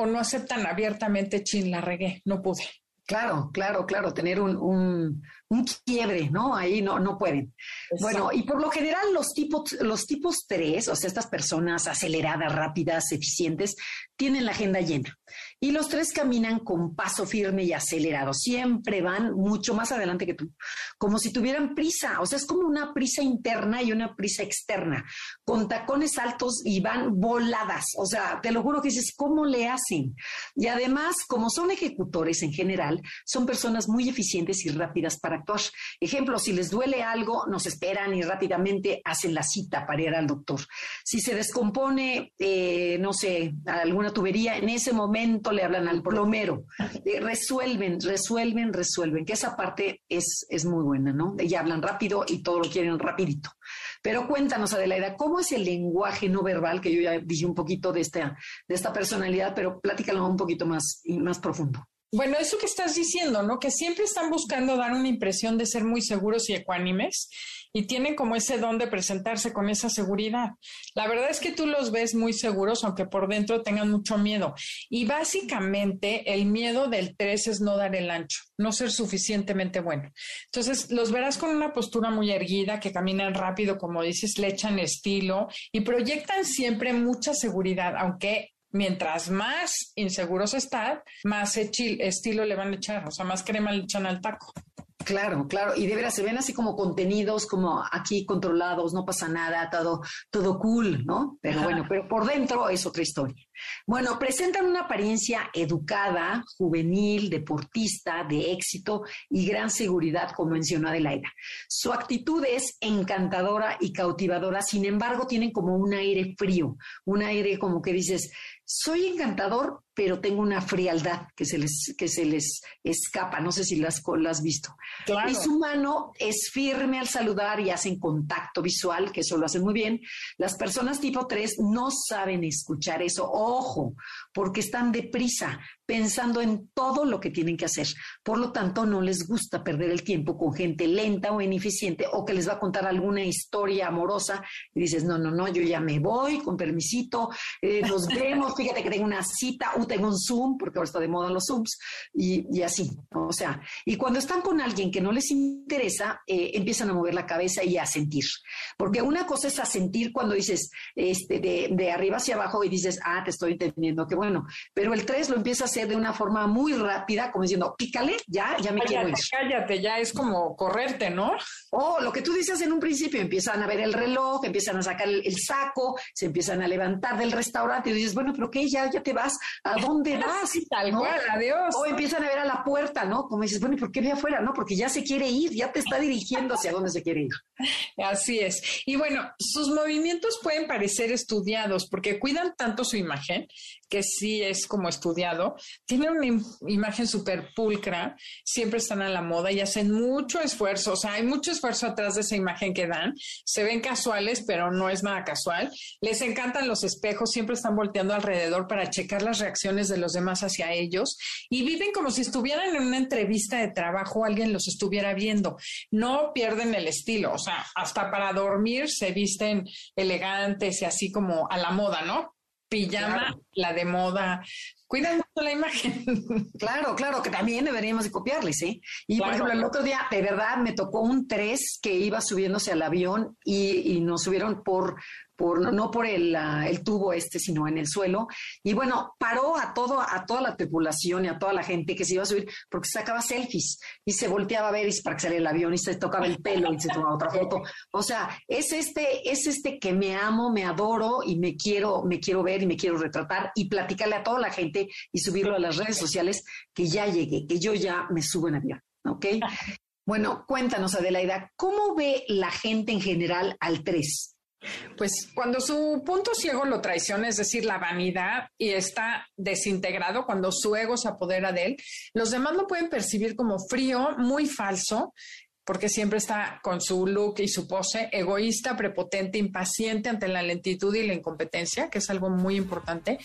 o no aceptan abiertamente, chin, la regué, no pude. Claro, claro, claro, tener un, un, un quiebre, ¿no? Ahí no, no pueden. Bueno, y por lo general los tipos, los tipos tres, o sea, estas personas aceleradas, rápidas, eficientes, tienen la agenda llena. Y los tres caminan con paso firme y acelerado. Siempre van mucho más adelante que tú, como si tuvieran prisa. O sea, es como una prisa interna y una prisa externa, con tacones altos y van voladas. O sea, te lo juro que dices, ¿cómo le hacen? Y además, como son ejecutores en general, son personas muy eficientes y rápidas para actuar. Ejemplo, si les duele algo, nos esperan y rápidamente hacen la cita para ir al doctor. Si se descompone, eh, no sé, alguna tubería, en ese momento le hablan al plomero. Eh, resuelven, resuelven, resuelven, que esa parte es, es muy buena, ¿no? Ya hablan rápido y todo lo quieren rapidito. Pero cuéntanos, Adelaida, ¿cómo es el lenguaje no verbal? Que yo ya dije un poquito de esta, de esta personalidad, pero platícalo un poquito más, más profundo. Bueno, eso que estás diciendo, ¿no? Que siempre están buscando dar una impresión de ser muy seguros y ecuánimes y tienen como ese don de presentarse con esa seguridad. La verdad es que tú los ves muy seguros, aunque por dentro tengan mucho miedo. Y básicamente el miedo del tres es no dar el ancho, no ser suficientemente bueno. Entonces, los verás con una postura muy erguida, que caminan rápido, como dices, le echan estilo y proyectan siempre mucha seguridad, aunque mientras más inseguros están, más estilo le van a echar, o sea, más crema le echan al taco. Claro, claro, y de veras se ven así como contenidos, como aquí controlados, no pasa nada, todo, todo cool, ¿no? Pero bueno, pero por dentro es otra historia. Bueno, presentan una apariencia educada, juvenil, deportista, de éxito y gran seguridad, como mencionó Adelaida. Su actitud es encantadora y cautivadora, sin embargo, tienen como un aire frío, un aire como que dices, soy encantador, pero tengo una frialdad que se les, que se les escapa. No sé si las, las has visto. Y su mano es firme al saludar y hacen contacto visual, que eso lo hacen muy bien. Las personas tipo 3 no saben escuchar eso. Ojo, porque están deprisa, pensando en todo lo que tienen que hacer. Por lo tanto, no les gusta perder el tiempo con gente lenta o ineficiente o que les va a contar alguna historia amorosa y dices, no, no, no, yo ya me voy, con permisito, eh, nos vemos, fíjate que tengo una cita o tengo un Zoom, porque ahora está de moda los Zooms, y, así, o sea, y cuando están con alguien que no les interesa, eh, empiezan a mover la cabeza y a sentir, porque una cosa es a sentir cuando dices este, de, de arriba hacia abajo y dices, ah, te estoy entendiendo, qué bueno, pero el 3 lo empieza a hacer de una forma muy rápida, como diciendo, pícale, ya, ya me quiero ir. Cállate, ya es como correrte, ¿no? Oh, lo que tú dices en un principio, empiezan a ver el reloj, empiezan a sacar el, saco, se empiezan a levantar del restaurante y dices, bueno, pero ¿qué? Ya, ya te vas, ¿a dónde vas? Tal cual, adiós. O empiezan a ver a la puerta, ¿no? Como dices, bueno, ¿y por qué ve afuera? No, porque ya se quiere ir, ya te está dirigiendo hacia dónde se quiere ir. Así es. Y bueno, sus movimientos pueden parecer estudiados porque cuidan tanto su imagen que sí es como estudiado, tienen una imagen súper pulcra, siempre están a la moda y hacen mucho esfuerzo, o sea, hay mucho esfuerzo atrás de esa imagen que dan, se ven casuales, pero no es nada casual, les encantan los espejos, siempre están volteando alrededor para checar las reacciones de los demás hacia ellos y viven como si estuvieran en una entrevista de trabajo, alguien los estuviera viendo, no pierden el estilo, o sea, hasta para dormir se visten elegantes y así como a la moda, ¿no? Pijama, la de moda. Cuidan mucho la imagen. Claro, claro, que también deberíamos de copiarles, ¿eh? Y por ejemplo, el otro día, de verdad, me tocó un 3 que iba subiéndose al avión y, y nos subieron por por, no por el, el, tubo este, sino en el suelo. Y bueno, paró a todo, a toda la tripulación y a toda la gente que se iba a subir porque sacaba selfies y se volteaba a ver y para que saliera el avión y se tocaba el pelo y se tomaba otra foto. O sea, es este, es este que me amo, me adoro y me quiero, me quiero ver y me quiero retratar y platicarle a toda la gente y subirlo a las redes sociales que ya llegué, que yo ya me subo en avión. ¿Ok? Bueno, cuéntanos, Adelaida, ¿cómo ve la gente en general al 3? Pues cuando su punto ciego lo traiciona, es decir, la vanidad, y está desintegrado, cuando su ego se apodera de él, los demás lo pueden percibir como frío, muy falso, porque siempre está con su look y su pose, egoísta, prepotente, impaciente ante la lentitud y la incompetencia, que es algo muy importante.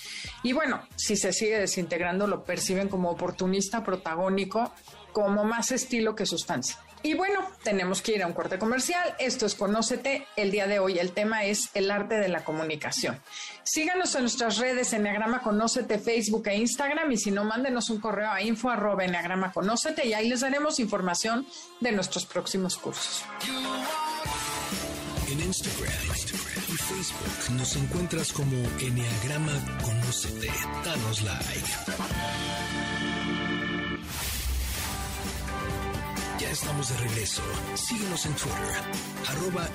Y bueno, si se sigue desintegrando, lo perciben como oportunista, protagónico, como más estilo que sustancia. Y bueno, tenemos que ir a un corte comercial. Esto es Conócete. El día de hoy el tema es el arte de la comunicación. Síganos en nuestras redes Enneagrama Conócete, Facebook e Instagram. Y si no, mándenos un correo a info arroba Conócete y ahí les daremos información de nuestros próximos cursos. En Instagram, y Facebook nos encuentras como Enneagrama Conócete. Danos like. Estamos de regreso. Síguenos en Twitter, arroba.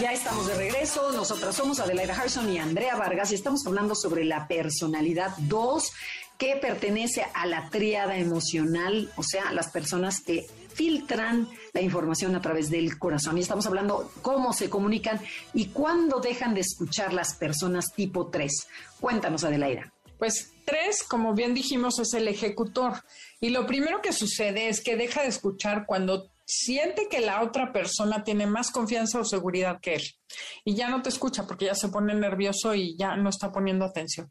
Ya estamos de regreso. Nosotras somos Adelaida Harrison y Andrea Vargas y estamos hablando sobre la personalidad 2 que pertenece a la tríada emocional, o sea, las personas que filtran la información a través del corazón. Y estamos hablando cómo se comunican y cuándo dejan de escuchar las personas tipo 3. Cuéntanos, Adelaida. Pues tres, como bien dijimos, es el ejecutor. Y lo primero que sucede es que deja de escuchar cuando siente que la otra persona tiene más confianza o seguridad que él. Y ya no te escucha porque ya se pone nervioso y ya no está poniendo atención.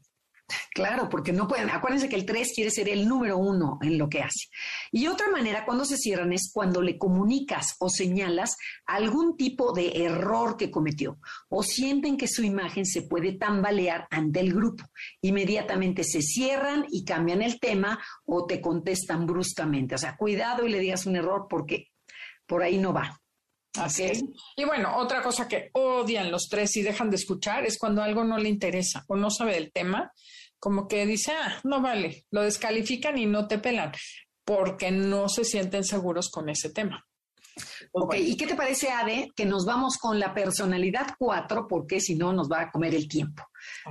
Claro, porque no pueden. Acuérdense que el 3 quiere ser el número uno en lo que hace. Y otra manera cuando se cierran es cuando le comunicas o señalas algún tipo de error que cometió o sienten que su imagen se puede tambalear ante el grupo. Inmediatamente se cierran y cambian el tema o te contestan bruscamente. O sea, cuidado y le digas un error porque por ahí no va. Así es. Y bueno, otra cosa que odian los tres y dejan de escuchar es cuando algo no le interesa o no sabe del tema como que dice, ah, no vale, lo descalifican y no te pelan, porque no se sienten seguros con ese tema. ok, ¿y qué te parece, Ade, que nos vamos con la personalidad 4, porque si no nos va a comer el tiempo?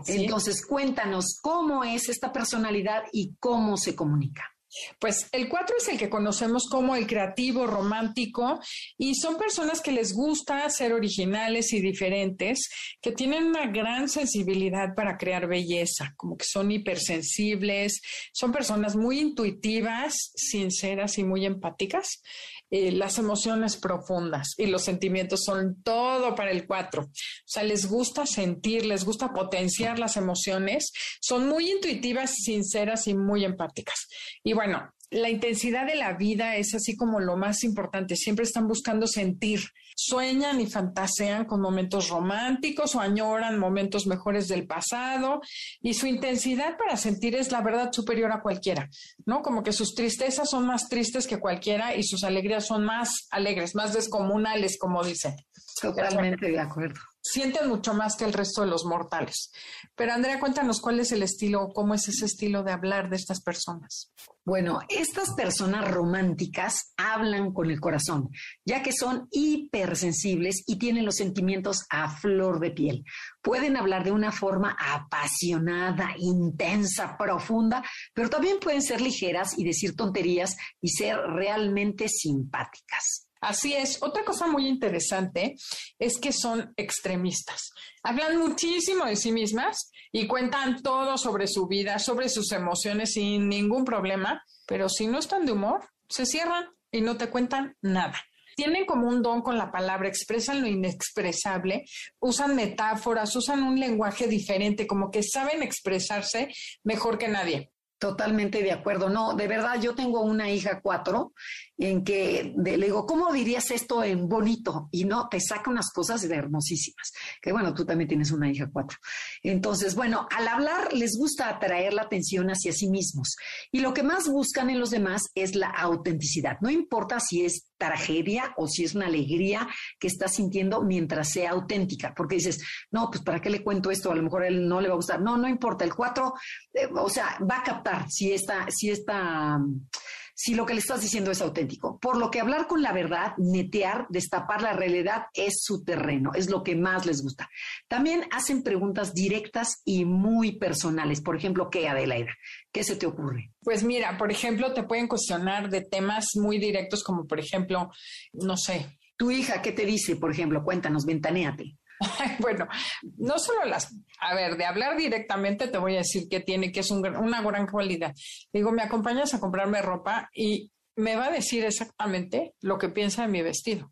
Entonces, cuéntanos cómo es esta personalidad y cómo se comunica. Pues el cuatro es el que conocemos como el creativo, romántico, y son personas que les gusta ser originales y diferentes, que tienen una gran sensibilidad para crear belleza, como que son hipersensibles, son personas muy intuitivas, sinceras y muy empáticas, eh, las emociones profundas y los sentimientos son todo para el cuatro. O sea, les gusta sentir, les gusta potenciar las emociones, son muy intuitivas, sinceras y muy empáticas. Y bueno, la intensidad de la vida es así como lo más importante. Siempre están buscando sentir. Sueñan y fantasean con momentos románticos o añoran momentos mejores del pasado. Y su intensidad para sentir es la verdad superior a cualquiera, ¿no? Como que sus tristezas son más tristes que cualquiera y sus alegrías son más alegres, más descomunales, como dicen. Totalmente de acuerdo sienten mucho más que el resto de los mortales. Pero Andrea, cuéntanos cuál es el estilo, cómo es ese estilo de hablar de estas personas. Bueno, estas personas románticas hablan con el corazón, ya que son hipersensibles y tienen los sentimientos a flor de piel. Pueden hablar de una forma apasionada, intensa, profunda, pero también pueden ser ligeras y decir tonterías y ser realmente simpáticas. Así es. Otra cosa muy interesante es que son extremistas. Hablan muchísimo de sí mismas y cuentan todo sobre su vida, sobre sus emociones sin ningún problema, pero si no están de humor, se cierran y no te cuentan nada. Tienen como un don con la palabra, expresan lo inexpresable, usan metáforas, usan un lenguaje diferente, como que saben expresarse mejor que nadie. Totalmente de acuerdo. No, de verdad, yo tengo una hija cuatro en que le digo, ¿cómo dirías esto en bonito? Y no, te saca unas cosas de hermosísimas. Que bueno, tú también tienes una hija cuatro. Entonces, bueno, al hablar les gusta atraer la atención hacia sí mismos. Y lo que más buscan en los demás es la autenticidad. No importa si es tragedia o si es una alegría que estás sintiendo mientras sea auténtica. Porque dices, no, pues ¿para qué le cuento esto? A lo mejor a él no le va a gustar. No, no importa. El 4, eh, o sea, va a captar si esta, si esta si lo que le estás diciendo es auténtico. Por lo que hablar con la verdad, netear, destapar la realidad es su terreno, es lo que más les gusta. También hacen preguntas directas y muy personales. Por ejemplo, ¿qué, Adelaida? ¿Qué se te ocurre? Pues mira, por ejemplo, te pueden cuestionar de temas muy directos como, por ejemplo, no sé. Tu hija, ¿qué te dice? Por ejemplo, cuéntanos, ventaneate. bueno, no solo las, a ver, de hablar directamente te voy a decir que tiene, que es una gran cualidad. Digo, me acompañas a comprarme ropa y me va a decir exactamente lo que piensa de mi vestido.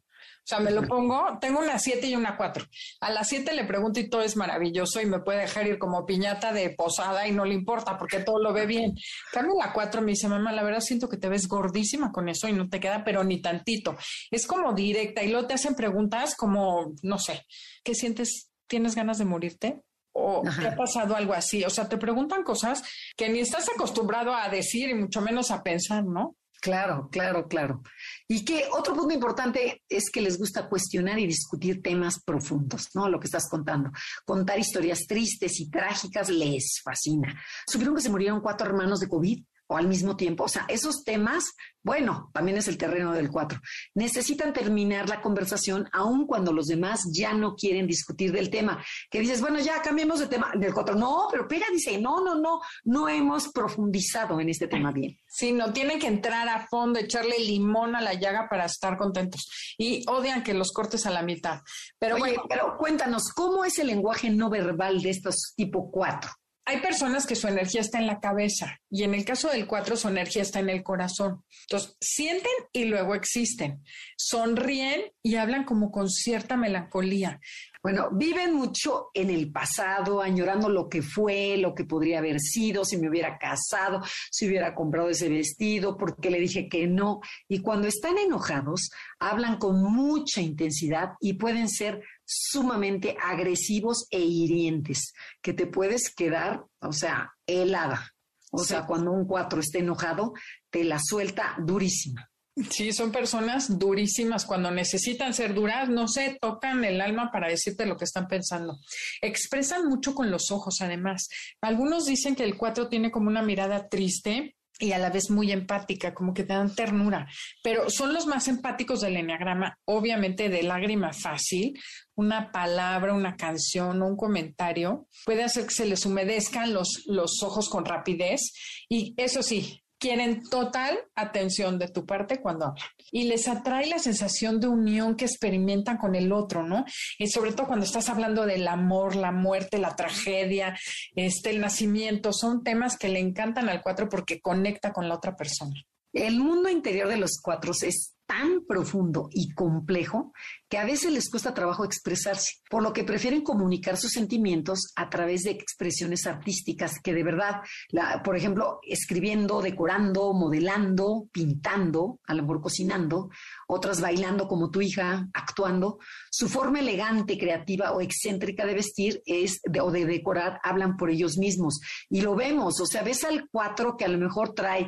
O sea, me lo pongo, tengo una 7 y una 4. A las 7 le pregunto y todo es maravilloso y me puede dejar ir como piñata de posada y no le importa porque todo lo ve bien. Cambio la 4, me dice, mamá, la verdad siento que te ves gordísima con eso y no te queda, pero ni tantito. Es como directa y luego te hacen preguntas como, no sé, ¿qué sientes? ¿Tienes ganas de morirte? o te ha pasado algo así. O sea, te preguntan cosas que ni estás acostumbrado a decir y mucho menos a pensar, ¿no? Claro, claro, claro. Y que otro punto importante es que les gusta cuestionar y discutir temas profundos, ¿no? Lo que estás contando. Contar historias tristes y trágicas les fascina. ¿Supieron que se murieron cuatro hermanos de COVID? O al mismo tiempo. O sea, esos temas, bueno, también es el terreno del cuatro. Necesitan terminar la conversación aun cuando los demás ya no quieren discutir del tema. Que dices, bueno, ya cambiemos de tema del cuatro. No, pero Pera dice, no, no, no, no hemos profundizado en este tema bien. Sí, no, tienen que entrar a fondo, echarle limón a la llaga para estar contentos. Y odian que los cortes a la mitad. Pero bueno. Pero cuéntanos, ¿cómo es el lenguaje no verbal de estos tipo cuatro? Hay personas que su energía está en la cabeza y en el caso del 4 su energía está en el corazón. Entonces, sienten y luego existen. Sonríen y hablan como con cierta melancolía. Bueno, viven mucho en el pasado, añorando lo que fue, lo que podría haber sido, si me hubiera casado, si hubiera comprado ese vestido, porque le dije que no. Y cuando están enojados, hablan con mucha intensidad y pueden ser sumamente agresivos e hirientes, que te puedes quedar, o sea, helada. O sea, cuando un cuatro está enojado, te la suelta durísima. Sí, son personas durísimas. Cuando necesitan ser duras, no se tocan el alma para decirte lo que están pensando. Expresan mucho con los ojos, además. Algunos dicen que el cuatro tiene como una mirada triste y a la vez muy empática, como que te dan ternura, pero son los más empáticos del enneagrama, obviamente de lágrima fácil, una palabra, una canción un comentario puede hacer que se les humedezcan los, los ojos con rapidez. Y eso sí, quieren total atención de tu parte cuando hablan. Y les atrae la sensación de unión que experimentan con el otro, ¿no? Y sobre todo cuando estás hablando del amor, la muerte, la tragedia, este, el nacimiento, son temas que le encantan al cuatro porque conecta con la otra persona. El mundo interior de los cuatro es tan profundo y complejo que a veces les cuesta trabajo expresarse, por lo que prefieren comunicar sus sentimientos a través de expresiones artísticas que de verdad, por ejemplo, escribiendo, decorando, modelando, pintando, a lo mejor cocinando, otras bailando como tu hija, actuando. Su forma elegante, creativa o excéntrica de vestir es o de decorar hablan por ellos mismos y lo vemos, o sea, ves al cuatro que a lo mejor trae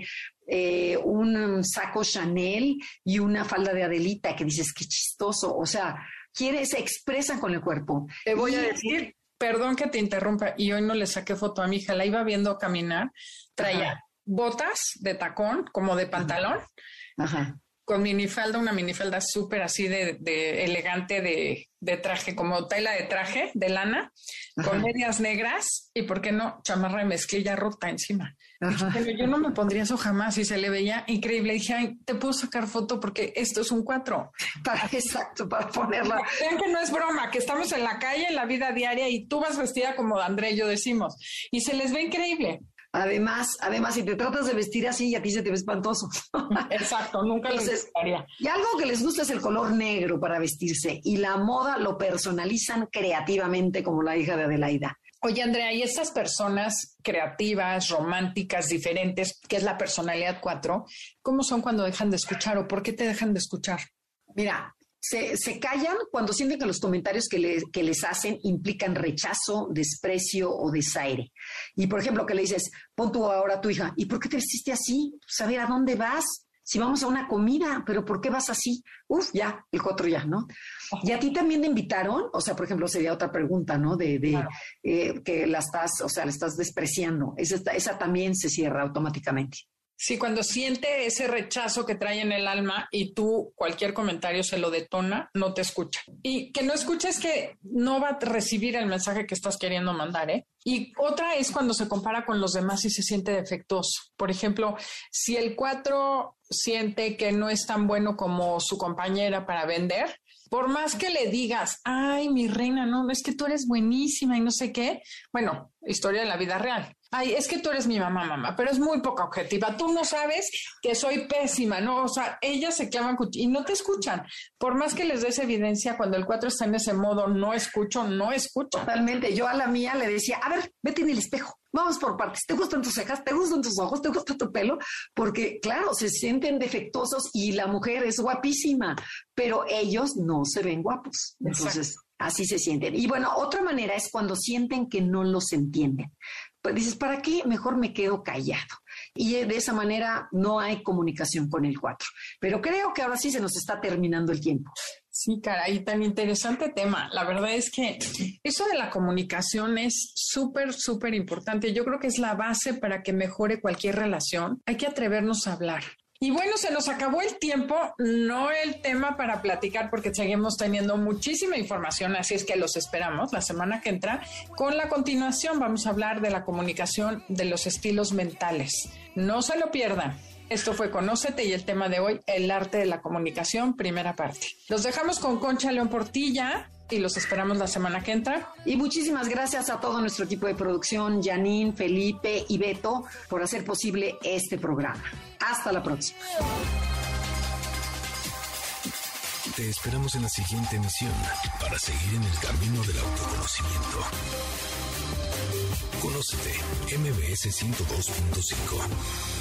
eh, un saco Chanel y una falda de Adelita que dices, qué chistoso. O sea, quiere, se expresa con el cuerpo. Te voy a decir, perdón que te interrumpa, y hoy no le saqué foto a mi hija, la iba viendo caminar, traía botas de tacón, como de pantalón, Ajá con minifalda, una minifalda súper así de, elegante de, traje, como tela de traje, de lana, con medias negras y, ¿por qué no? Chamarra de mezclilla rota encima. Pero yo no me pondría eso jamás y se le veía increíble. Dije, ay, te puedo sacar foto porque esto es un cuatro. exacto, para ponerla. Vean que no es broma, que estamos en la calle, en la vida diaria y tú vas vestida como André y yo decimos. Y se les ve increíble. Además, además, si te tratas de vestir así, a ti se te ve espantoso. Exacto, nunca les gustaría. Y algo que les gusta es el color negro para vestirse y la moda lo personalizan creativamente como la hija de Adelaida. Oye, Andrea, y estas personas creativas, románticas, diferentes, que es la personalidad 4, ¿cómo son cuando dejan de escuchar o por qué te dejan de escuchar? Mira, se, callan cuando sienten que los comentarios que, les hacen implican rechazo, desprecio o desaire. Y por ejemplo, que le dices, pon tú ahora a tu hija, ¿y por qué te vestiste así? Saber a dónde vas. si vamos a una comida, pero ¿por qué vas así? Uf, ya, el cuatro ya, ¿no? Y a ti también te invitaron, o sea, por ejemplo, sería otra pregunta, ¿no? De, de eh, que la estás, o sea, la estás despreciando. Esa, esa también se cierra automáticamente. Sí, cuando siente ese rechazo que trae en el alma y tú cualquier comentario se lo detona, no te escucha. Y que no escuches que no va a recibir el mensaje que estás queriendo mandar, ¿eh? Y otra es cuando se compara con los demás y se siente defectuoso. Por ejemplo, si el 4 siente que no es tan bueno como su compañera para vender, por más que le digas, ay, mi reina, no, es que tú eres buenísima y no sé qué, bueno, historia de la vida real. Ay, es que tú eres mi mamá, mamá, pero es muy poca objetiva. Tú no sabes que soy pésima, ¿no? O sea, ellas se clavan y no te escuchan. Por más que les des evidencia, cuando el 4 está en ese modo, no escucho, no escucho. Totalmente. Yo a la mía le decía, a ver, vete en el espejo. Vamos por partes. ¿Te gustan tus cejas? ¿Te gustan tus ojos? ¿Te gusta tu pelo? Porque, claro, se sienten defectuosos y la mujer es guapísima, pero ellos no se ven guapos. Entonces, así se sienten. Y bueno, otra manera es cuando sienten que no los entienden pues dices, ¿para qué? Mejor me quedo callado. Y de esa manera no hay comunicación con el 4. Pero creo que ahora sí se nos está terminando el tiempo. Sí, caray, tan interesante tema. La verdad es que eso de la comunicación es súper, súper importante. Yo creo que es la base para que mejore cualquier relación. Hay que atrevernos a hablar. Y bueno, se nos acabó el tiempo, no el tema para platicar porque seguimos teniendo muchísima información, así es que los esperamos la semana que entra. Con la continuación vamos a hablar de la comunicación de los estilos mentales. No se lo pierdan. Esto fue Conócete y el tema de hoy, el arte de la comunicación, primera parte. Los dejamos con Concha León Portilla, y los esperamos la semana que entra. Y muchísimas gracias a todo nuestro equipo de producción, Janine, Felipe y Beto, por hacer posible este programa. Hasta la próxima. Te esperamos en la siguiente emisión para seguir en el camino del autoconocimiento. Conócete, MBS 102.5.